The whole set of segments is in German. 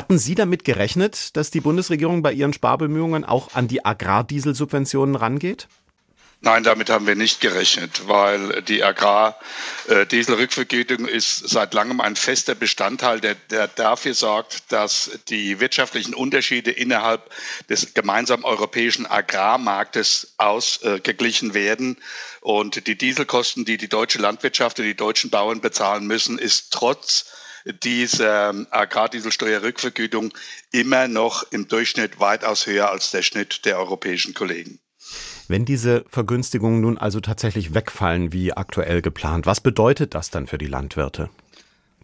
Hatten Sie damit gerechnet, dass die Bundesregierung bei ihren Sparbemühungen auch an die Agrardieselsubventionen rangeht? Nein, damit haben wir nicht gerechnet, weil die Agrardieselrückvergütung ist seit langem ein fester Bestandteil, der, der, dafür sorgt, dass die wirtschaftlichen Unterschiede innerhalb des gemeinsamen europäischen Agrarmarktes ausgeglichen werden. Und die Dieselkosten, die die deutsche Landwirtschaft und die deutschen Bauern bezahlen müssen, ist trotz dieser Agrardieselsteuerrückvergütung immer noch im Durchschnitt weitaus höher als der Schnitt der europäischen Kollegen. Wenn diese Vergünstigungen nun also tatsächlich wegfallen, wie aktuell geplant, was bedeutet das dann für die Landwirte?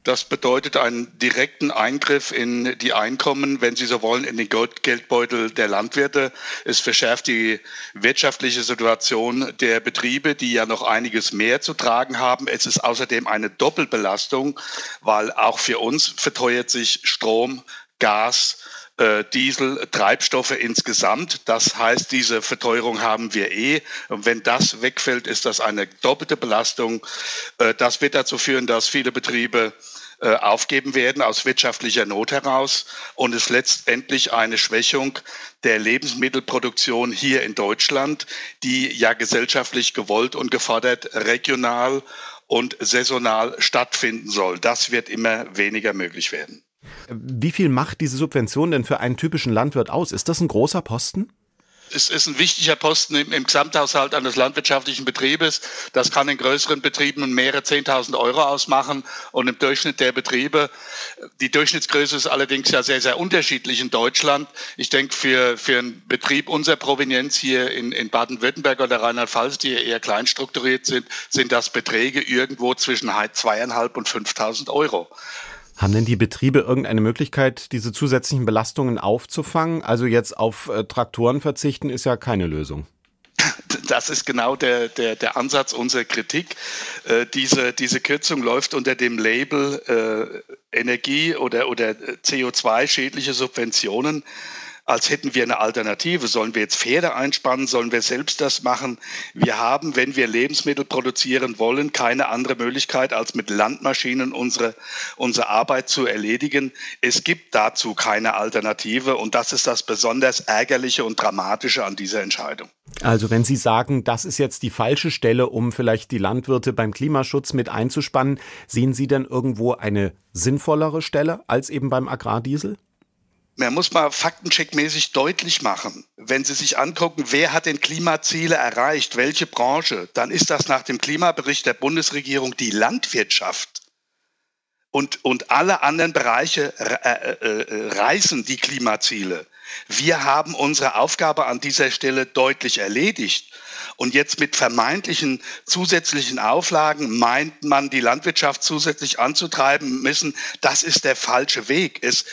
Das bedeutet einen direkten Eingriff in die Einkommen, wenn Sie so wollen, in den Geldbeutel der Landwirte. Es verschärft die wirtschaftliche Situation der Betriebe, die ja noch einiges mehr zu tragen haben. Es ist außerdem eine Doppelbelastung, weil auch für uns verteuert sich Strom, Gas, äh, Diesel, Treibstoffe insgesamt. Das heißt, diese Verteuerung haben wir eh. Und wenn das wegfällt, ist das eine doppelte Belastung. Äh, das wird dazu führen, dass viele Betriebe äh, aufgeben werden aus wirtschaftlicher Not heraus und es letztendlich eine Schwächung der Lebensmittelproduktion hier in Deutschland, die ja gesellschaftlich gewollt und gefordert regional und saisonal stattfinden soll. Das wird immer weniger möglich werden. Wie viel macht diese Subvention denn für einen typischen Landwirt aus? Ist das ein großer Posten? Es ist ein wichtiger Posten im, Gesamthaushalt eines landwirtschaftlichen Betriebes. Das kann in größeren Betrieben mehrere 10.000 Euro ausmachen und im Durchschnitt der Betriebe. Die Durchschnittsgröße ist allerdings ja sehr, sehr unterschiedlich in Deutschland. Ich denke, für, für einen Betrieb unserer Provenienz hier in, in Baden-Württemberg oder Rheinland-Pfalz, die eher klein strukturiert sind, sind das Beträge irgendwo zwischen zweieinhalb und 5.000 Euro. Haben denn die Betriebe irgendeine Möglichkeit, diese zusätzlichen Belastungen aufzufangen? Also jetzt auf äh, Traktoren verzichten ist ja keine Lösung. Das ist genau der, der, der Ansatz unserer Kritik. Äh, diese, diese Kürzung läuft unter dem Label äh, Energie- oder, oder CO2-schädliche Subventionen als hätten wir eine Alternative. Sollen wir jetzt Pferde einspannen? Sollen wir selbst das machen? Wir haben, wenn wir Lebensmittel produzieren wollen, keine andere Möglichkeit, als mit Landmaschinen unsere, unsere Arbeit zu erledigen. Es gibt dazu keine Alternative und das ist das besonders Ärgerliche und Dramatische an dieser Entscheidung. Also wenn Sie sagen, das ist jetzt die falsche Stelle, um vielleicht die Landwirte beim Klimaschutz mit einzuspannen, sehen Sie denn irgendwo eine sinnvollere Stelle als eben beim Agrardiesel? Man muss mal faktencheckmäßig deutlich machen, wenn Sie sich angucken, wer hat denn Klimaziele erreicht, welche Branche, dann ist das nach dem Klimabericht der Bundesregierung die Landwirtschaft. Und, und alle anderen Bereiche äh, äh, äh, reißen die Klimaziele. Wir haben unsere Aufgabe an dieser Stelle deutlich erledigt. Und jetzt mit vermeintlichen zusätzlichen Auflagen meint man, die Landwirtschaft zusätzlich anzutreiben müssen. Das ist der falsche Weg. Es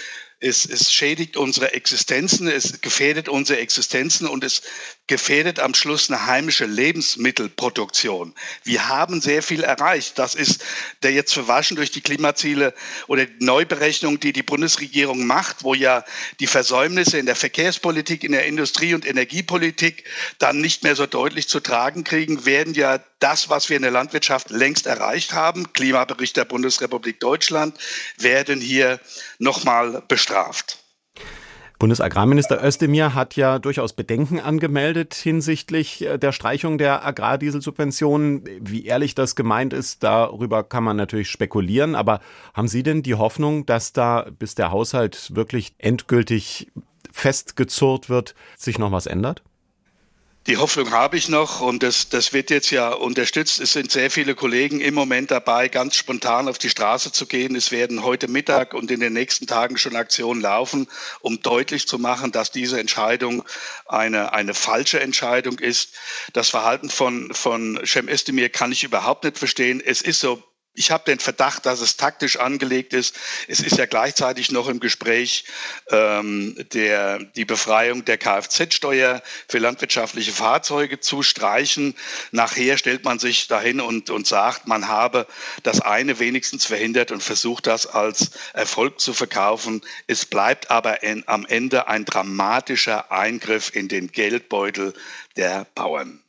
es, es schädigt unsere Existenzen, es gefährdet unsere Existenzen und es gefährdet am Schluss eine heimische Lebensmittelproduktion. Wir haben sehr viel erreicht. Das ist der jetzt verwaschen durch die Klimaziele oder die Neuberechnung, die die Bundesregierung macht, wo ja die Versäumnisse in der Verkehrspolitik, in der Industrie- und Energiepolitik dann nicht mehr so deutlich zu tragen kriegen, werden ja das, was wir in der Landwirtschaft längst erreicht haben, Klimabericht der Bundesrepublik Deutschland, werden hier nochmal bestraft. Bundesagrarminister Özdemir hat ja durchaus Bedenken angemeldet hinsichtlich äh, der Streichung der Agrardieselsubventionen. Wie ehrlich das gemeint ist, darüber kann man natürlich spekulieren. Aber haben Sie denn die Hoffnung, dass da, bis der Haushalt wirklich endgültig festgezurrt wird, sich noch was ändert? Die Hoffnung habe ich noch und das, das wird jetzt ja unterstützt. Es sind sehr viele Kollegen im Moment dabei, ganz spontan auf die Straße zu gehen. Es werden heute Mittag und in den nächsten Tagen schon Aktionen laufen, um deutlich zu machen, dass diese Entscheidung eine, eine falsche Entscheidung ist. Das Verhalten von, von Cem Özdemir kann ich überhaupt nicht verstehen. Es ist so ich habe den Verdacht, dass es taktisch angelegt ist. Es ist ja gleichzeitig noch im Gespräch ähm, der, die Befreiung der Kfz-Steuer für landwirtschaftliche Fahrzeuge zu streichen. Nachher stellt man sich dahin und, und sagt, man habe das eine wenigstens verhindert und versucht das als Erfolg zu verkaufen. Es bleibt aber in, am Ende ein dramatischer Eingriff in den Geldbeutel der Bauern.